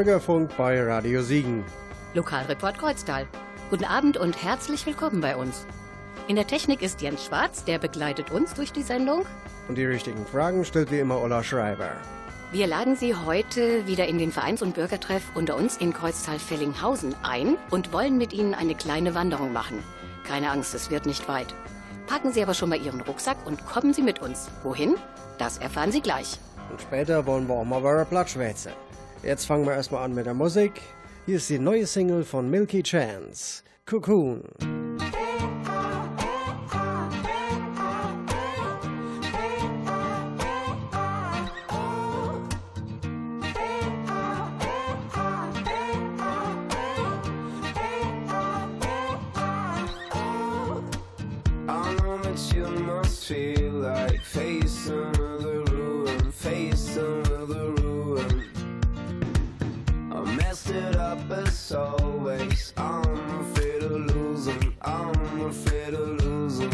Bürgerfunk bei Radio Siegen. Lokalreport Kreuztal. Guten Abend und herzlich willkommen bei uns. In der Technik ist Jens Schwarz, der begleitet uns durch die Sendung. Und die richtigen Fragen stellt wie immer Ulla Schreiber. Wir laden Sie heute wieder in den Vereins- und Bürgertreff unter uns in Kreuztal-Fellinghausen ein und wollen mit Ihnen eine kleine Wanderung machen. Keine Angst, es wird nicht weit. Packen Sie aber schon mal Ihren Rucksack und kommen Sie mit uns. Wohin? Das erfahren Sie gleich. Und später wollen wir auch mal über Platz schwätzen. Jetzt fangen wir erstmal an mit der Musik. Hier ist die neue Single von Milky Chance, Cocoon. it's always I'm afraid of losing, I'm afraid of losing.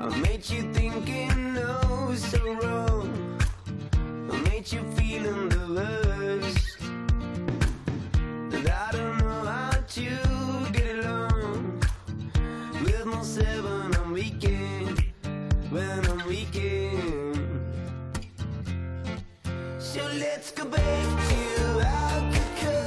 I made you thinking no so wrong. I made you feeling the worst. And I don't know how to get along with myself when I'm weekend, when I'm weekend. So let's go back to alcohol.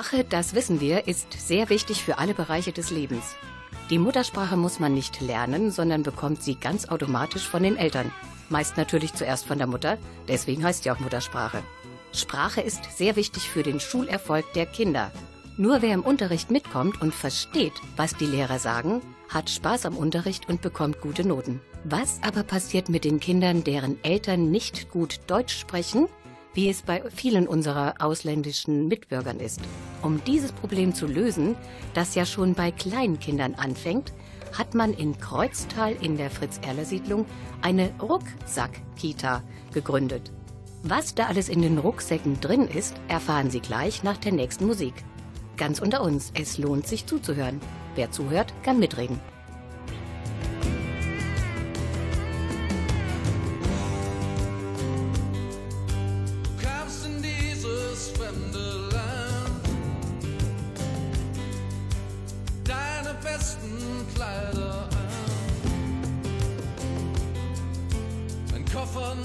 Sprache, das wissen wir, ist sehr wichtig für alle Bereiche des Lebens. Die Muttersprache muss man nicht lernen, sondern bekommt sie ganz automatisch von den Eltern. Meist natürlich zuerst von der Mutter, deswegen heißt sie auch Muttersprache. Sprache ist sehr wichtig für den Schulerfolg der Kinder. Nur wer im Unterricht mitkommt und versteht, was die Lehrer sagen, hat Spaß am Unterricht und bekommt gute Noten. Was aber passiert mit den Kindern, deren Eltern nicht gut Deutsch sprechen, wie es bei vielen unserer ausländischen Mitbürgern ist? Um dieses Problem zu lösen, das ja schon bei Kleinkindern anfängt, hat man in Kreuztal in der Fritz-Erler-Siedlung eine Rucksack-Kita gegründet. Was da alles in den Rucksäcken drin ist, erfahren Sie gleich nach der nächsten Musik. Ganz unter uns, es lohnt sich zuzuhören. Wer zuhört, kann mitreden.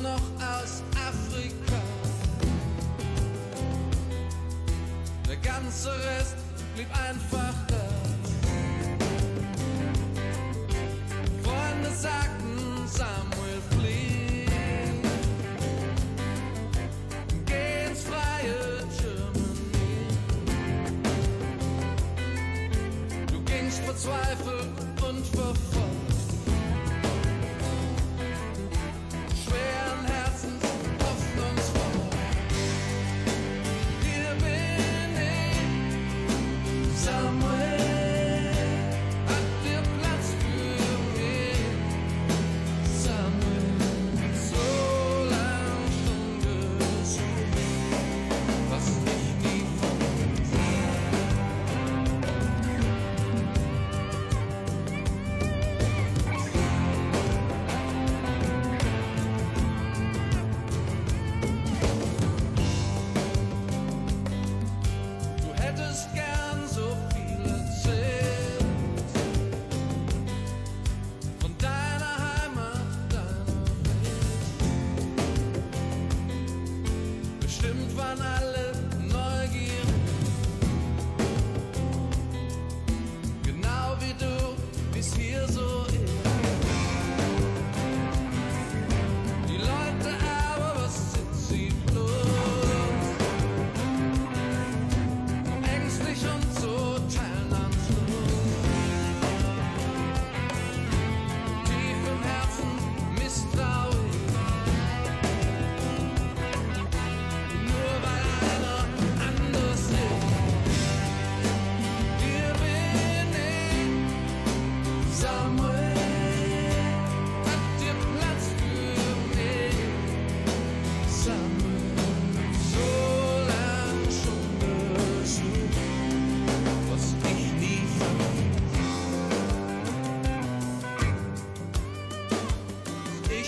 noch aus Afrika. Der ganze Rest blieb einfach da. Freunde sagten, Samuel, flieh. Geh ins freie Germany. Du gingst verzweifelt.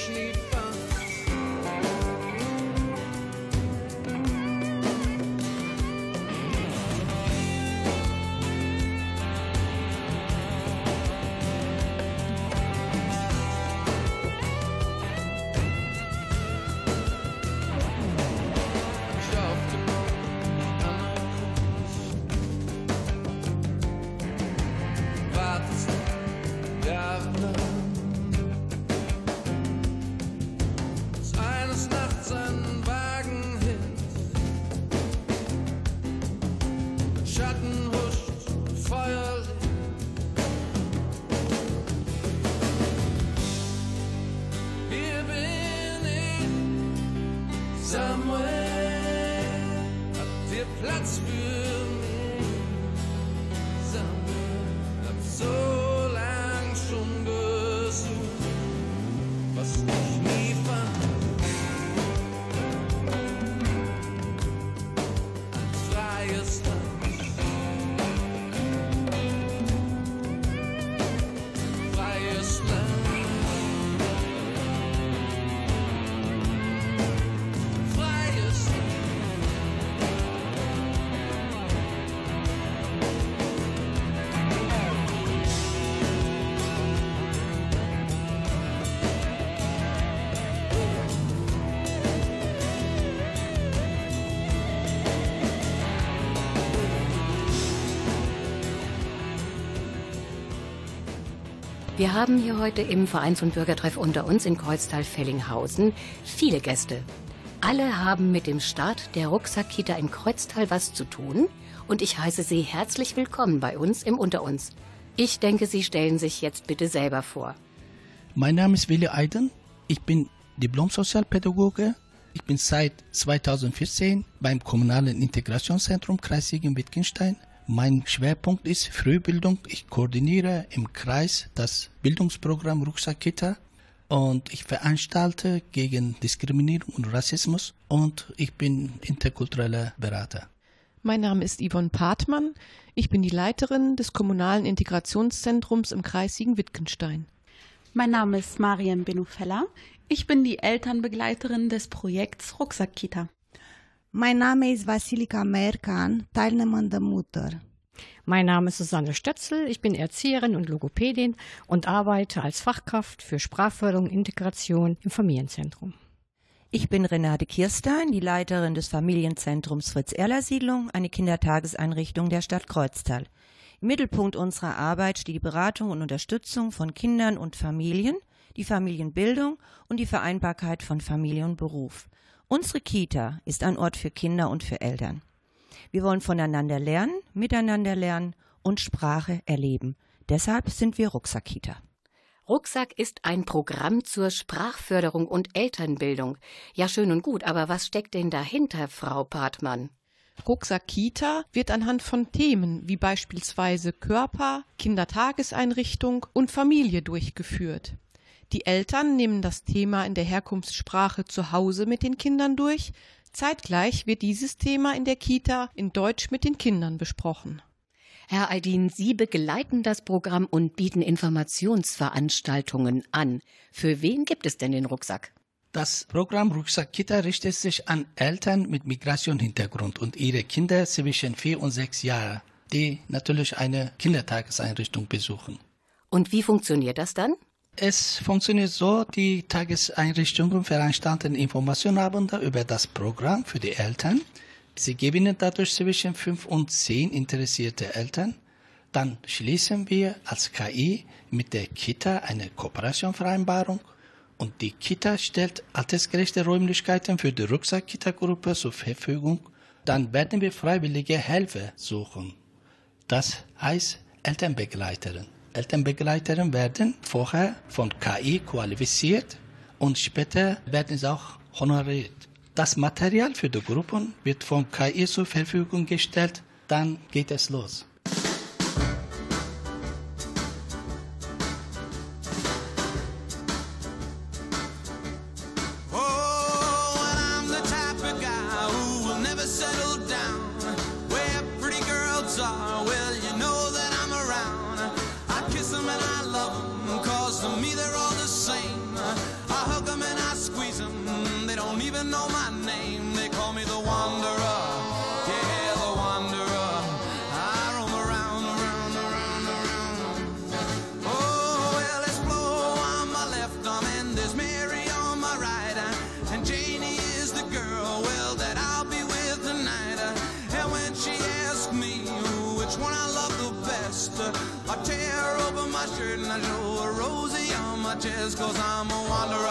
she Wir haben hier heute im Vereins- und Bürgertreff unter uns in Kreuztal-Fellinghausen viele Gäste. Alle haben mit dem Start der Rucksackkita in Kreuztal was zu tun und ich heiße Sie herzlich willkommen bei uns im Unter uns. Ich denke, Sie stellen sich jetzt bitte selber vor. Mein Name ist Willi Eiden. Ich bin Diplom-Sozialpädagoge. Ich bin seit 2014 beim Kommunalen Integrationszentrum Kreis Siegen-Wittgenstein mein Schwerpunkt ist Frühbildung. Ich koordiniere im Kreis das Bildungsprogramm Rucksackkita und ich veranstalte gegen Diskriminierung und Rassismus und ich bin interkultureller Berater. Mein Name ist Yvonne Partmann. Ich bin die Leiterin des Kommunalen Integrationszentrums im Kreis Siegen-Wittgenstein. Mein Name ist Marian Benufella. Ich bin die Elternbegleiterin des Projekts Rucksackkita. Mein Name ist Vasilika Merkan, teilnehmende Mutter. Mein Name ist Susanne Stötzel, ich bin Erzieherin und Logopädin und arbeite als Fachkraft für Sprachförderung und Integration im Familienzentrum. Ich bin Renate Kirstein, die Leiterin des Familienzentrums Fritz-Erler-Siedlung, eine Kindertageseinrichtung der Stadt Kreuztal. Im Mittelpunkt unserer Arbeit steht die Beratung und Unterstützung von Kindern und Familien, die Familienbildung und die Vereinbarkeit von Familie und Beruf. Unsere Kita ist ein Ort für Kinder und für Eltern. Wir wollen voneinander lernen, miteinander lernen und Sprache erleben. Deshalb sind wir Rucksackkita. Rucksack ist ein Programm zur Sprachförderung und Elternbildung. Ja, schön und gut, aber was steckt denn dahinter, Frau Partmann? Rucksack Kita wird anhand von Themen wie beispielsweise Körper, Kindertageseinrichtung und Familie durchgeführt. Die Eltern nehmen das Thema in der Herkunftssprache zu Hause mit den Kindern durch. Zeitgleich wird dieses Thema in der Kita in Deutsch mit den Kindern besprochen. Herr Aydin, Sie begleiten das Programm und bieten Informationsveranstaltungen an. Für wen gibt es denn den Rucksack? Das Programm Rucksack Kita richtet sich an Eltern mit Migrationshintergrund und ihre Kinder zwischen vier und sechs Jahren, die natürlich eine Kindertageseinrichtung besuchen. Und wie funktioniert das dann? Es funktioniert so, die Tageseinrichtungen veranstalten Informationsabende über das Programm für die Eltern. Sie gewinnen dadurch zwischen fünf und zehn interessierte Eltern. Dann schließen wir als KI mit der Kita eine Kooperationsvereinbarung und die Kita stellt altersgerechte Räumlichkeiten für die Rucksack-Kita-Gruppe zur Verfügung. Dann werden wir freiwillige Helfer suchen. Das heißt Elternbegleiterin. Elternbegleiterinnen werden vorher von KI qualifiziert und später werden sie auch honoriert. Das Material für die Gruppen wird von KI zur Verfügung gestellt, dann geht es los. even know my name. They call me the Wanderer. Yeah, the Wanderer. I roam around, around, around, around. Oh, well, Flo on my left and there's Mary on my right. And Janie is the girl, well, that I'll be with tonight. And when she asks me which one I love the best, I tear open my shirt and I show her Rosie on my chest, cause I'm a wanderer.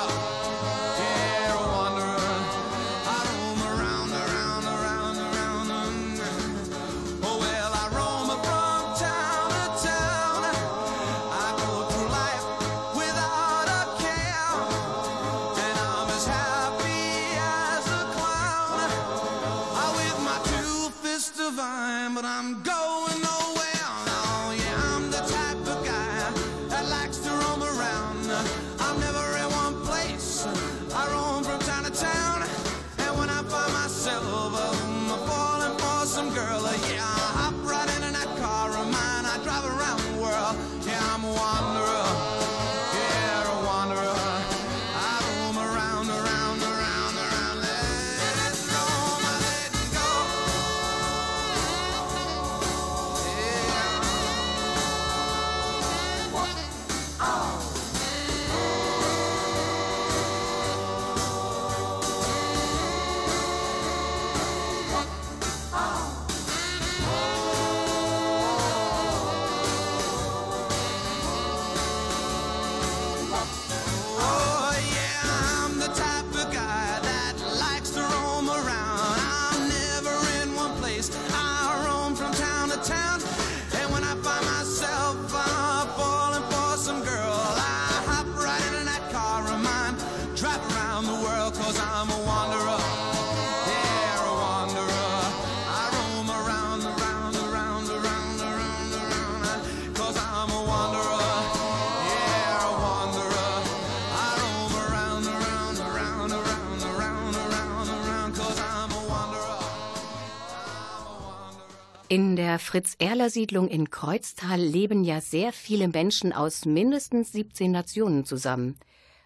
In der Fritz-Erler-Siedlung in Kreuztal leben ja sehr viele Menschen aus mindestens 17 Nationen zusammen.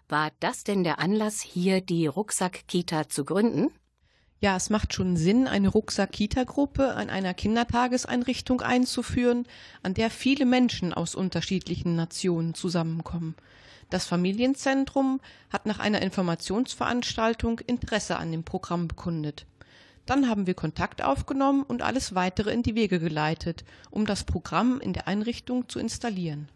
War das denn der Anlass, hier die Rucksack-Kita zu gründen? Ja, es macht schon Sinn, eine Rucksack-Kita-Gruppe an einer Kindertageseinrichtung einzuführen, an der viele Menschen aus unterschiedlichen Nationen zusammenkommen. Das Familienzentrum hat nach einer Informationsveranstaltung Interesse an dem Programm bekundet. Dann haben wir Kontakt aufgenommen und alles weitere in die Wege geleitet, um das Programm in der Einrichtung zu installieren.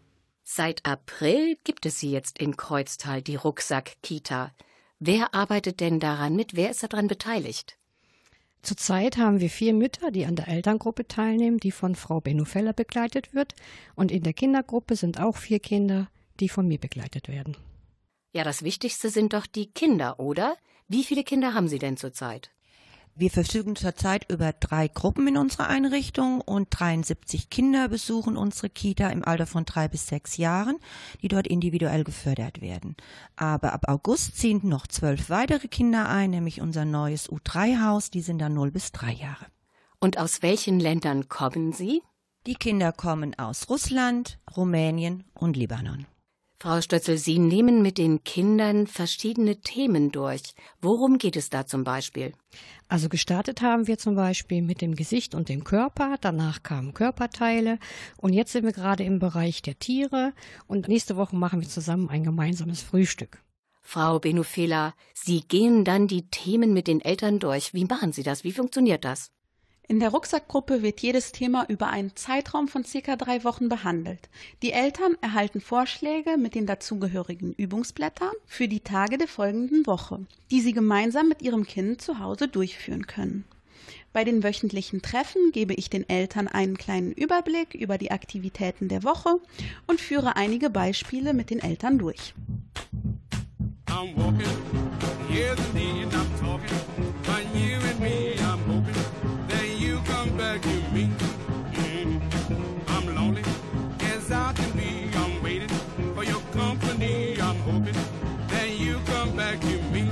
Seit April gibt es sie jetzt in Kreuztal, die Rucksack-Kita. Wer arbeitet denn daran mit? Wer ist daran beteiligt? Zurzeit haben wir vier Mütter, die an der Elterngruppe teilnehmen, die von Frau Benufeller begleitet wird. Und in der Kindergruppe sind auch vier Kinder, die von mir begleitet werden. Ja, das Wichtigste sind doch die Kinder, oder? Wie viele Kinder haben Sie denn zurzeit? Wir verfügen zurzeit über drei Gruppen in unserer Einrichtung und 73 Kinder besuchen unsere Kita im Alter von drei bis sechs Jahren, die dort individuell gefördert werden. Aber ab August ziehen noch zwölf weitere Kinder ein, nämlich unser neues U3-Haus, die sind dann null bis drei Jahre. Und aus welchen Ländern kommen Sie? Die Kinder kommen aus Russland, Rumänien und Libanon. Frau Stötzel, Sie nehmen mit den Kindern verschiedene Themen durch. Worum geht es da zum Beispiel? Also gestartet haben wir zum Beispiel mit dem Gesicht und dem Körper, danach kamen Körperteile und jetzt sind wir gerade im Bereich der Tiere und nächste Woche machen wir zusammen ein gemeinsames Frühstück. Frau Benufela, Sie gehen dann die Themen mit den Eltern durch. Wie machen Sie das? Wie funktioniert das? In der Rucksackgruppe wird jedes Thema über einen Zeitraum von circa drei Wochen behandelt. Die Eltern erhalten Vorschläge mit den dazugehörigen Übungsblättern für die Tage der folgenden Woche, die sie gemeinsam mit ihrem Kind zu Hause durchführen können. Bei den wöchentlichen Treffen gebe ich den Eltern einen kleinen Überblick über die Aktivitäten der Woche und führe einige Beispiele mit den Eltern durch. I'm walking, yes indeed, I'm talking, but you and me, I'm back to me. I'm lonely as I can be. I'm waiting for your company. I'm hoping that you come back to me.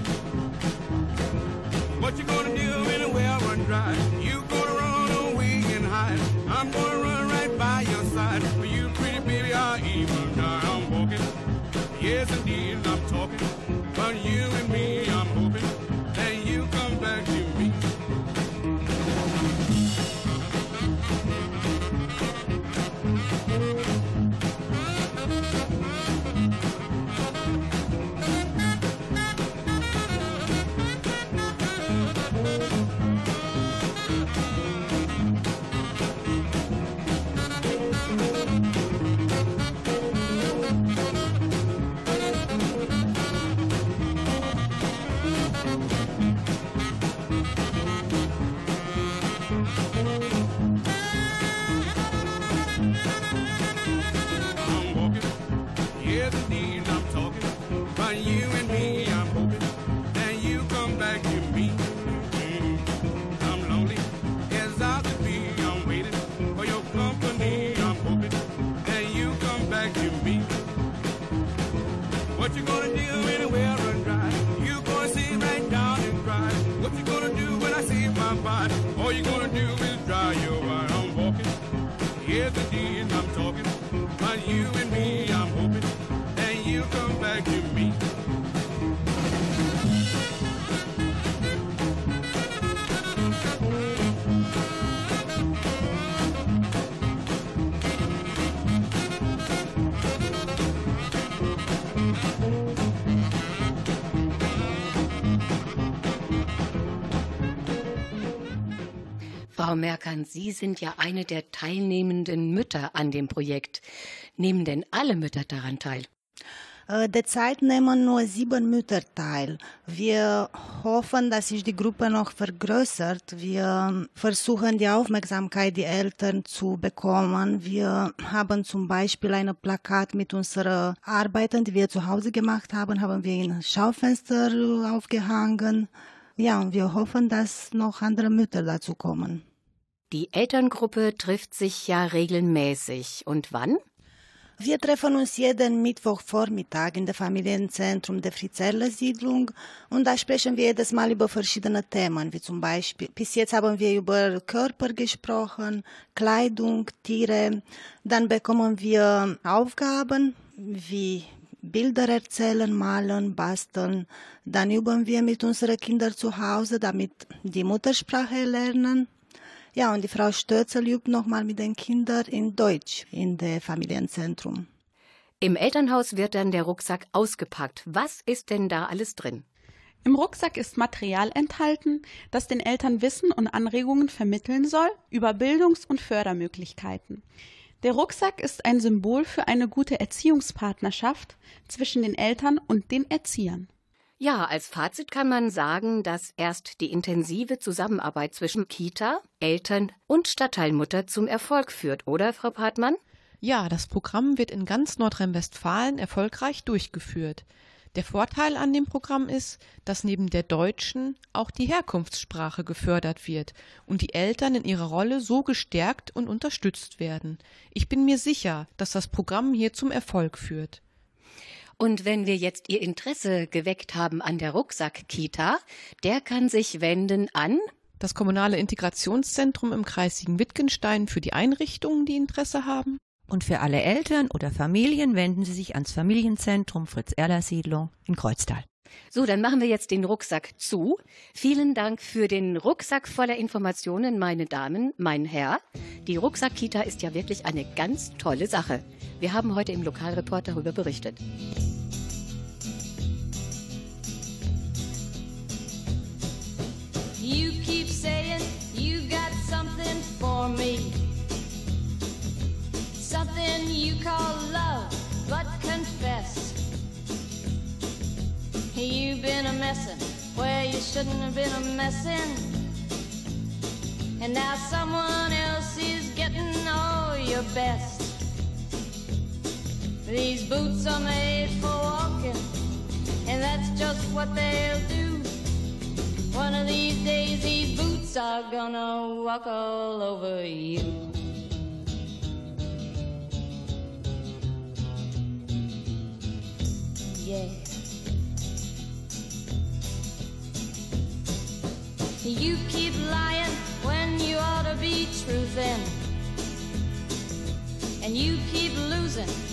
What you gonna do anywhere I run dry? You gonna run away and hide? I'm gonna run right by your side. You, pretty baby, I even. I'm walking. Yes, indeed, Frau Merkan, Sie sind ja eine der teilnehmenden Mütter an dem Projekt. Nehmen denn alle Mütter daran teil? Äh, Derzeit nehmen nur sieben Mütter teil. Wir hoffen, dass sich die Gruppe noch vergrößert. Wir versuchen die Aufmerksamkeit der Eltern zu bekommen. Wir haben zum Beispiel ein Plakat mit unseren Arbeiten, die wir zu Hause gemacht haben, haben wir in Schaufenster aufgehangen. Ja, und wir hoffen, dass noch andere Mütter dazu kommen. Die Elterngruppe trifft sich ja regelmäßig. Und wann? Wir treffen uns jeden Mittwochvormittag in der Familienzentrum der Fritzeller-Siedlung und da sprechen wir jedes Mal über verschiedene Themen, wie zum Beispiel, bis jetzt haben wir über Körper gesprochen, Kleidung, Tiere. Dann bekommen wir Aufgaben wie Bilder erzählen, malen, basteln. Dann üben wir mit unseren Kindern zu Hause, damit die Muttersprache lernen. Ja, und die Frau Stötzel übt nochmal mit den Kindern in Deutsch in der Familienzentrum. Im Elternhaus wird dann der Rucksack ausgepackt. Was ist denn da alles drin? Im Rucksack ist Material enthalten, das den Eltern Wissen und Anregungen vermitteln soll über Bildungs- und Fördermöglichkeiten. Der Rucksack ist ein Symbol für eine gute Erziehungspartnerschaft zwischen den Eltern und den Erziehern. Ja, als Fazit kann man sagen, dass erst die intensive Zusammenarbeit zwischen Kita, Eltern und Stadtteilmutter zum Erfolg führt, oder, Frau Partmann? Ja, das Programm wird in ganz Nordrhein-Westfalen erfolgreich durchgeführt. Der Vorteil an dem Programm ist, dass neben der deutschen auch die Herkunftssprache gefördert wird und die Eltern in ihrer Rolle so gestärkt und unterstützt werden. Ich bin mir sicher, dass das Programm hier zum Erfolg führt. Und wenn wir jetzt Ihr Interesse geweckt haben an der Rucksack-Kita, der kann sich wenden an das kommunale Integrationszentrum im Kreis Siegen-Wittgenstein für die Einrichtungen, die Interesse haben. Und für alle Eltern oder Familien wenden Sie sich ans Familienzentrum Fritz-Erler-Siedlung in Kreuztal. So, dann machen wir jetzt den Rucksack zu. Vielen Dank für den Rucksack voller Informationen, meine Damen, mein Herr. Die Rucksack-Kita ist ja wirklich eine ganz tolle Sache. Wir haben heute im Lokalreport darüber berichtet. You keep saying you got something for me. Something you call love, but confess. You've been a messin' where you shouldn't have been a messin'. And now someone else is getting all your best. These boots are made for walking, and that's just what they'll do. One of these days, these boots are gonna walk all over you. Yeah. You keep lying when you ought to be truthing. And you keep losing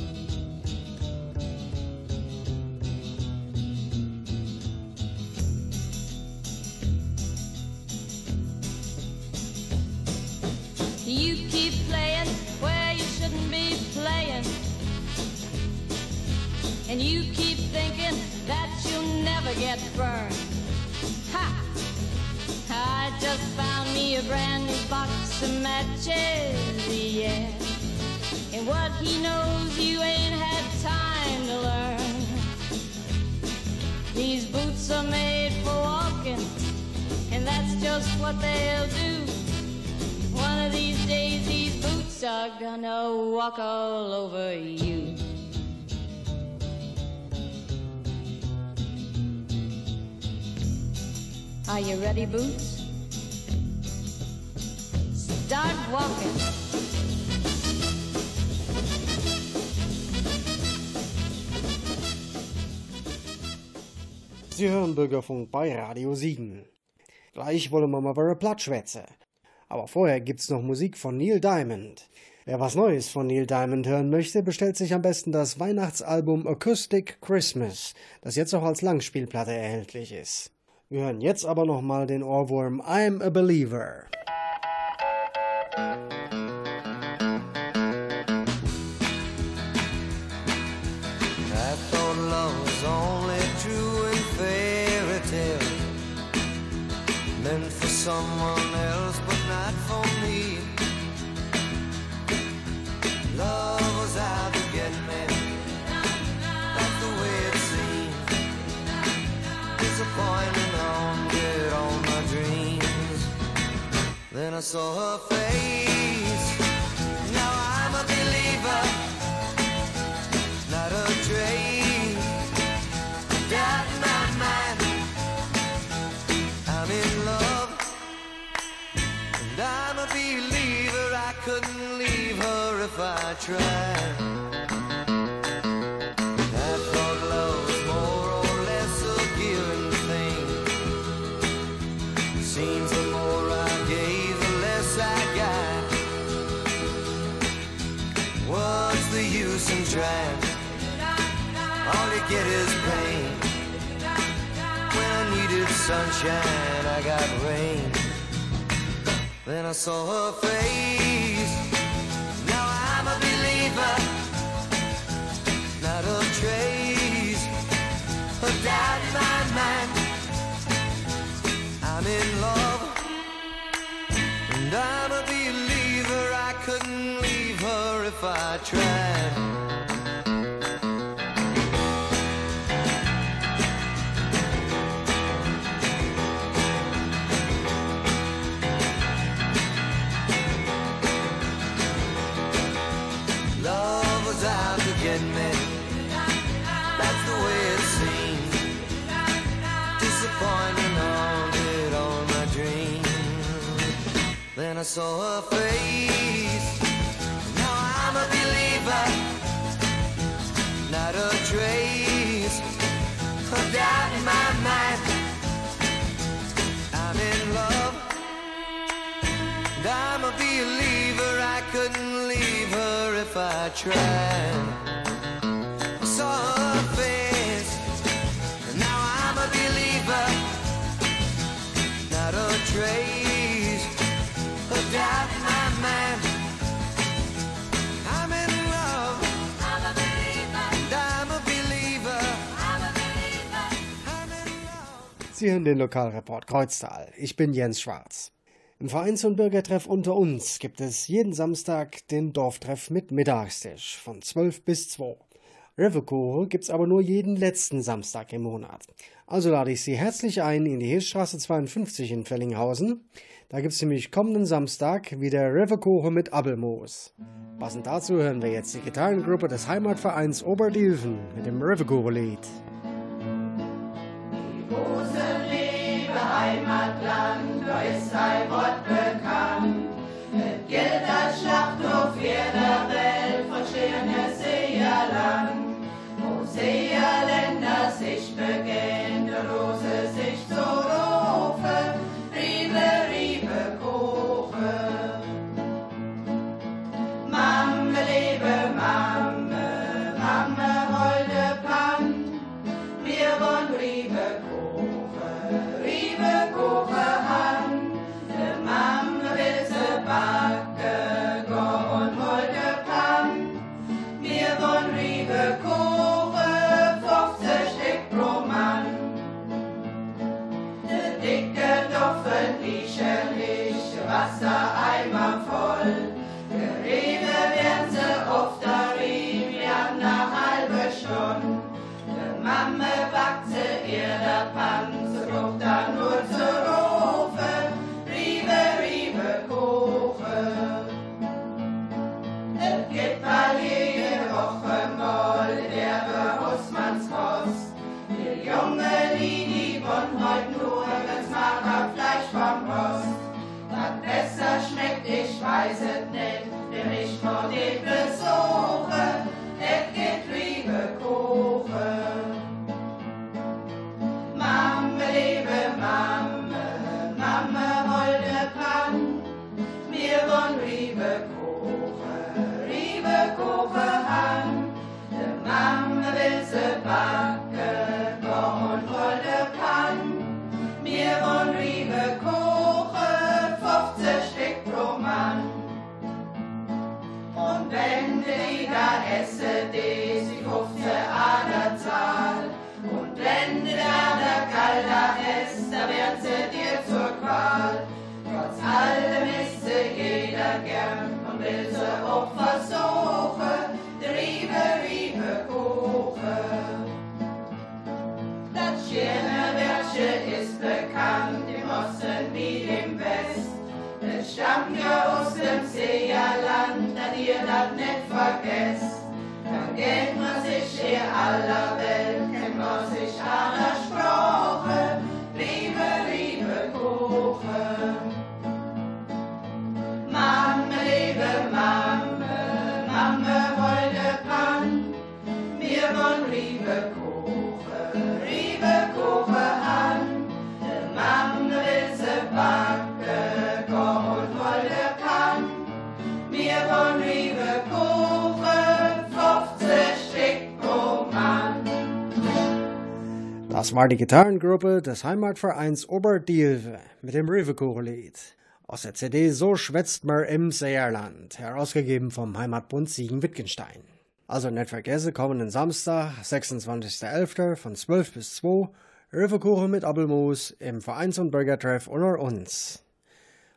You keep playing where you shouldn't be playing. And you keep thinking that you'll never get burned. Ha! I just found me a brand new box of matches, yeah. And what he knows you ain't had time to learn. These boots are made for walking, and that's just what they'll do. Of these days, these boots are gonna walk all over you. Are you ready, Boots? Start walking. Sie hören Bürgerfunk bei Radio Siegen. Gleich wollen wir mal über Platt schwätzen. Aber vorher gibt's noch Musik von Neil Diamond. Wer was Neues von Neil Diamond hören möchte, bestellt sich am besten das Weihnachtsalbum Acoustic Christmas, das jetzt auch als Langspielplatte erhältlich ist. Wir hören jetzt aber nochmal den Ohrwurm I'm a Believer. I saw her face. Now I'm a believer, not a dream. Doubt my mind, I'm in love, and I'm a believer. I couldn't leave her if I tried. Sunshine, I got rain. Then I saw her face. Now I'm a believer, not a trace of doubt in my mind. I'm in love, and I'm a believer. I couldn't leave her if I tried. I tried. I saw her face, and now I'm a believer, not a trace of doubt in my mind. I'm in love, I'm a believer, and I'm a believer, I'm a believer, I'm in love. Sie hören den Lokalreport Kreuztal. Ich bin Jens Schwarz. Im Vereins- und Bürgertreff unter uns gibt es jeden Samstag den Dorftreff mit Mittagstisch von 12 bis 2. Rivercore gibt's aber nur jeden letzten Samstag im Monat. Also lade ich Sie herzlich ein in die Hilfstraße 52 in Fellinghausen. Da gibt's nämlich kommenden Samstag wieder Rivercore mit Abelmoos. Passend dazu hören wir jetzt die Gitarrengruppe des Heimatvereins Oberdilfen mit dem Rivercore-Lied. Heimatland, da ist ein Wort bekannt. Es gilt als Schlachthof jeder Welt von Schirne die da esse, die sie 15 Ader Zahl. Und wenn die da der Kalter ist, da wird sie dir zur Qual. Trotz allem ist sie jeder gern und will sie auch versuchen, die Riebe, Riebe Kuchen. Das schöne Wärtsche ist bekannt im Osten wie im West. Es stammt ihr das nicht vergesst, dann geht man sich hier aller Das war die Gitarrengruppe des Heimatvereins Oberdielwe mit dem Rivekur-Lied. Aus der CD So schwätzt man im Seerland, herausgegeben vom Heimatbund Siegen-Wittgenstein. Also nicht vergessen, kommenden Samstag, 26.11. von 12 bis 2, Riverkuchen mit Abelmoos im Vereins- und Bürgertreff unter uns.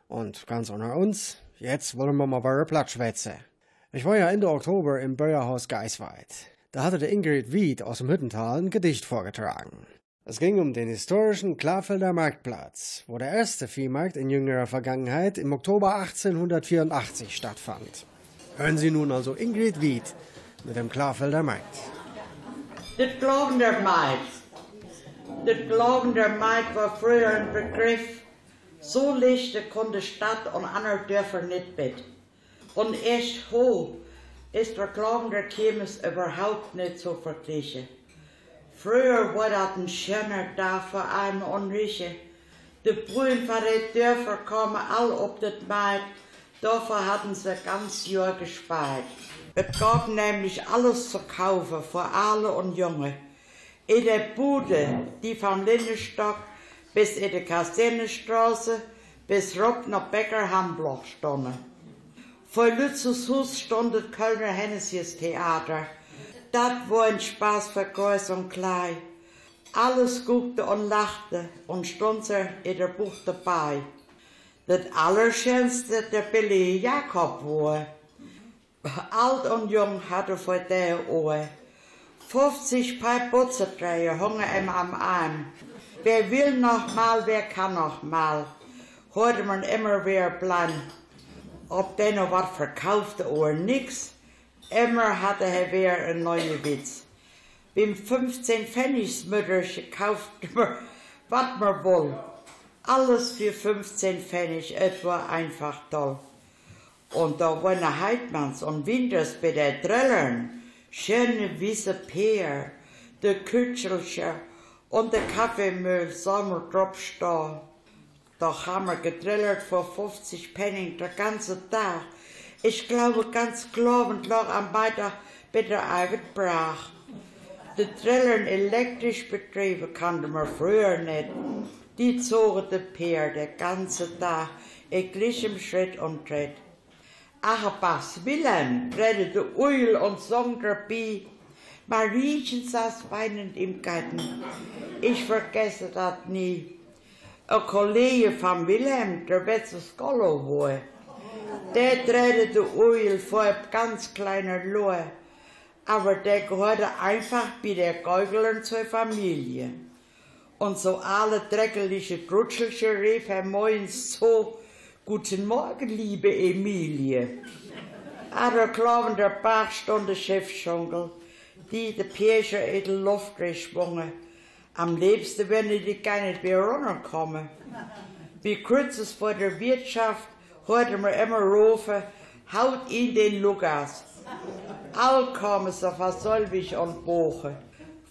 Und ganz unter uns, jetzt wollen wir mal wieder Platz schwätzen. Ich war ja Ende Oktober im Bürgerhaus Geisweit. Da hatte der Ingrid Wied aus dem Hüttental ein Gedicht vorgetragen. Es ging um den historischen Klarfelder Marktplatz, wo der erste Viehmarkt in jüngerer Vergangenheit im Oktober 1884 stattfand. Hören Sie nun also Ingrid Wied mit dem Klarfelder Markt. Das Glauben der Maid. Das Glauben der Maid war früher ein Begriff. So lichte konnte Stadt und andere Dörfer nicht mit. Und echt hoch ist der Glauben der Chemis überhaupt nicht zu vergleichen. Früher war das ein schöner Tag für Arme Reiche. Die Brühen von den Dörfern kamen all auf das Maid. Dafür hatten sie ganz Jahr gespart. Es gab nämlich alles zu kaufen für alle und Junge. In der Bude, die vom Lindenstock bis in die Kastänenstraße, bis Rob nach Bäcker Hambloch standen. Vor Lützes Hus stand das Kölner Hennesies Theater. Das war ein Spaß für Groß und Klein. Alles guckte und lachte und stund er in der Buch dabei. Das Allerschönste der Billy Jakob war. Alt und jung hatte vor der Ohr. 50 Paar Butzerdreher hungen ihm am Arm. Wer will noch mal, wer kann noch mal, hörte man immer wieder plan. Ob der noch was verkaufte oder nix, immer hatte er wieder ein neuer Witz. Beim 15 Pfennigsmütterchen kaufte man, was man woll. Alles für 15 Pfennig, es war einfach toll. Und da waren Heidmanns und Winters bei der Drillern, schöne wiese Peer, der Kütschelscher und der Kaffeemüll Sommer da. Haben wir gedrillert vor 50 Penning der ganze Tag. Ich glaube ganz glaubend lag am Mittag bei der Arbeit brach. Die Drillern elektrisch betrieben kannte man früher nicht. Die zogen de Peer der ganze Tag, in gleichem Schritt und Tritt. Achenbachs Wilhelm rettete Uil und dabei. Mariechen saß weinend im Garten. Ich vergesse das nie. Ein Kollege von Wilhelm, der Wetzel Skollo war, der rettete Uil vor ein ganz kleiner Lohr. Aber der gehörte einfach bei der Geugelern zur Familie. Und so alle dreckelige Grutschelche rief er morgens so, Guten Morgen, liebe Emilie. An der Klaven der Bach stand der Chefschonkel, die de Pirsche in die Luft geschwungen. Am liebsten wenn die gar nicht mehr runterkommen. Wie kurz es vor der Wirtschaft hörte man immer rufen, haut in den Lugas. All kamen sie von Solwig und Boche.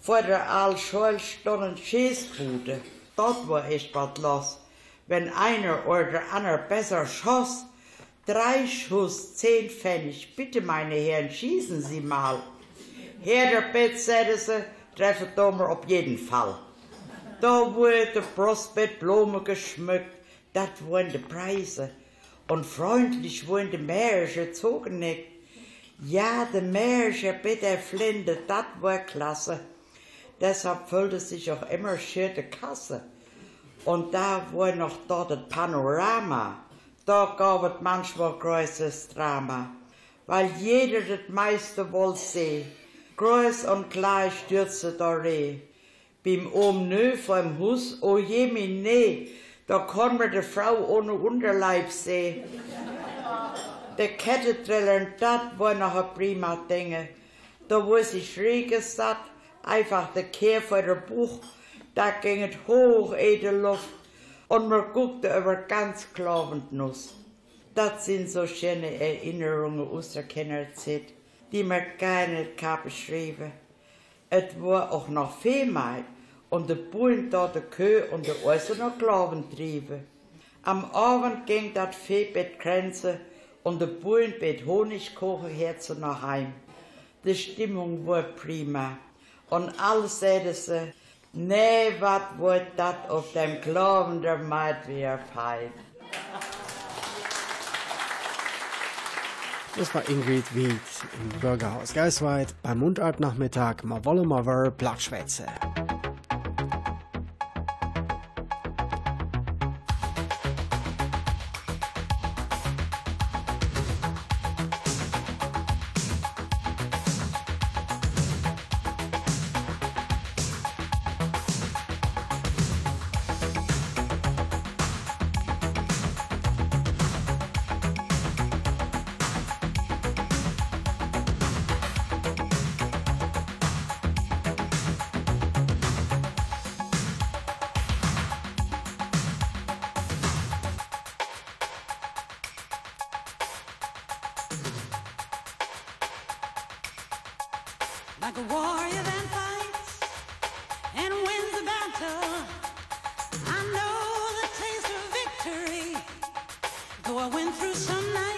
Vor der Allschule standen Schießbude. Dort war echt was los wenn einer oder der andere besser schoss. Drei Schuss, zehn Pfennig. Bitte, meine Herren, schießen Sie mal. Herr der Bett, sagte sie, treffen Dommer auf jeden Fall. Da wurde Brustbett Blumen geschmückt, das waren die Preise. Und freundlich wurden die Märsche zugenickt. Ja, die Märsche bei der Flinte, das war klasse. Deshalb füllte sich auch immer schön die Kasse. Und da war noch dort das Panorama. Da gab es manchmal großes Drama, weil jeder das meiste wohl sehen. Groß und klein stürzte da reh. Beim Omnö vom Hus, o je ne, da kann man die Frau ohne Unterleib sehen. Der Kettetrillern, das war noch ein prima Dinge. Da wo sie schräg satt, einfach der vor der Buch da ging es hoch in die Luft und man guckte über ganz klavend Nuss. Das sind so schöne Erinnerungen aus der Kinderzeit, die man gar nicht kann beschreiben. Es war auch noch Fehmark und der Bullen da der Köh und der Äußer noch Glauben trieben. Am Abend ging das Feebett Kränze und der Bullen bet Honigkuchen herzu nach heim. Die Stimmung war prima und alle sagten sie, nee, was wird das auf dem Glauben der Maid wieder fein. Das war Ingrid Wied im Bürgerhaus Geisweit beim Mundartnachmittag Ma Wolle Ma Wör like a warrior that fights and wins the battle. I know the taste of victory, though I went through some nights.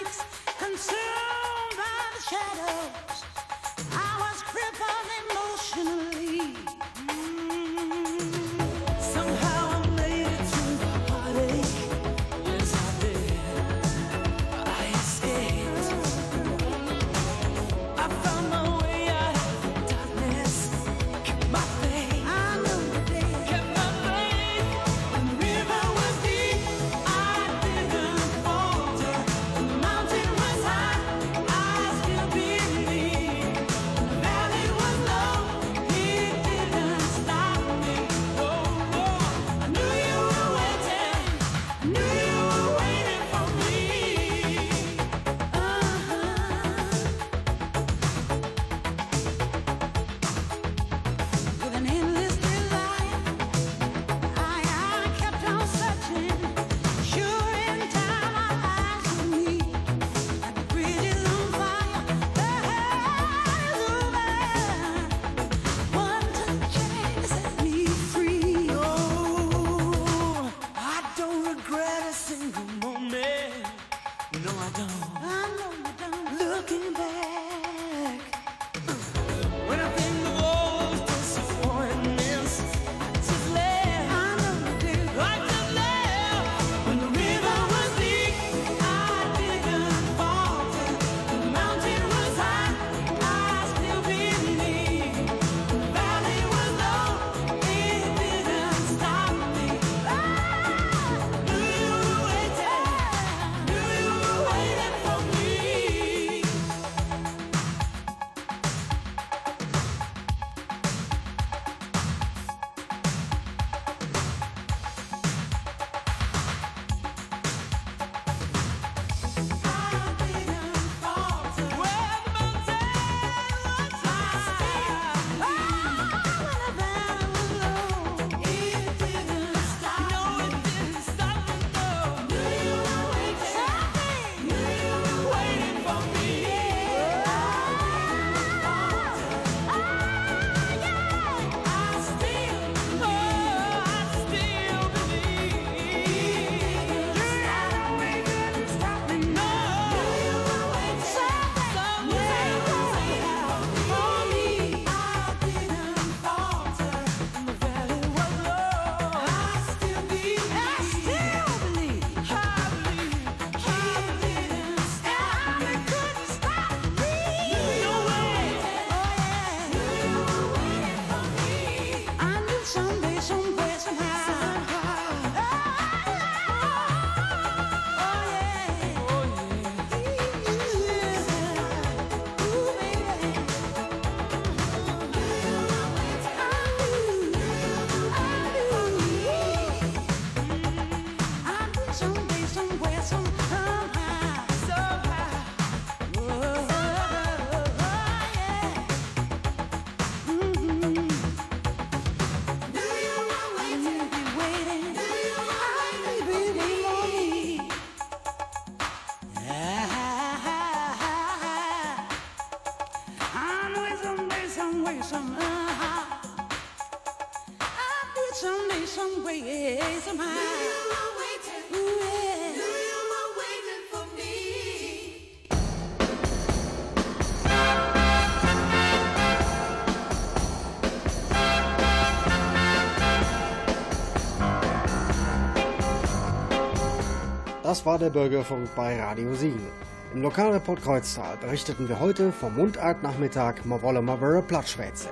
Der Bürgerfunk bei Radio Siegen. Im Lokalreport Kreuztal berichteten wir heute vom Mundartnachmittag Ma wolle ma wöre Plattschwätze.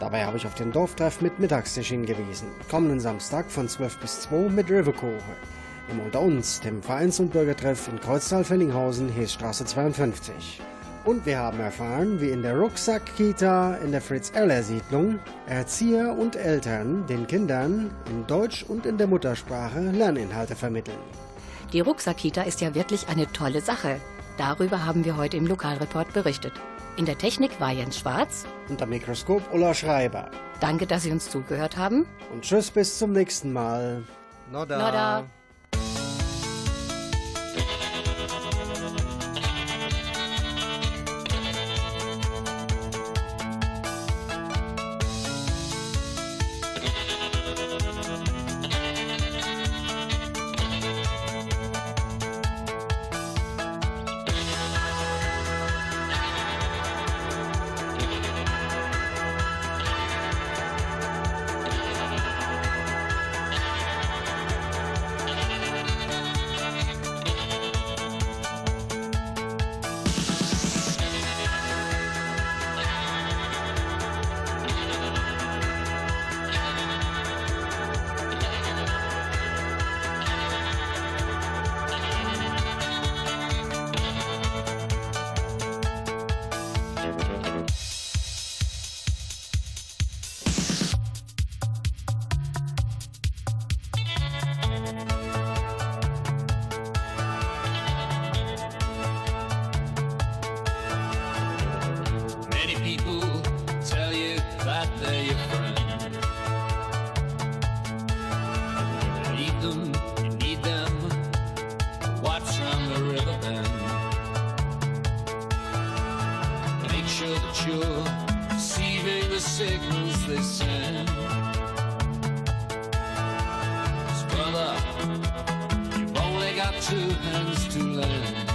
Dabei habe ich auf den Dorftreff mit Mittagstisch hingewiesen. Kommenden Samstag von 12 bis 2 mit Riverkoche. Im Unter uns, dem Vereins- und Bürgertreff in Kreuztal-Fellinghausen, Heesstraße 52. Und wir haben erfahren, wie in der Rucksack-Kita in der Fritz-Eller-Siedlung Erzieher und Eltern den Kindern in Deutsch und in der Muttersprache Lerninhalte vermitteln. Die Rucksackkita ist ja wirklich eine tolle Sache. Darüber haben wir heute im Lokalreport berichtet. In der Technik war Jens Schwarz. Unter Mikroskop Ulla Schreiber. Danke, dass Sie uns zugehört haben. Und tschüss bis zum nächsten Mal. Nodda. Nodda. Two hands to lend.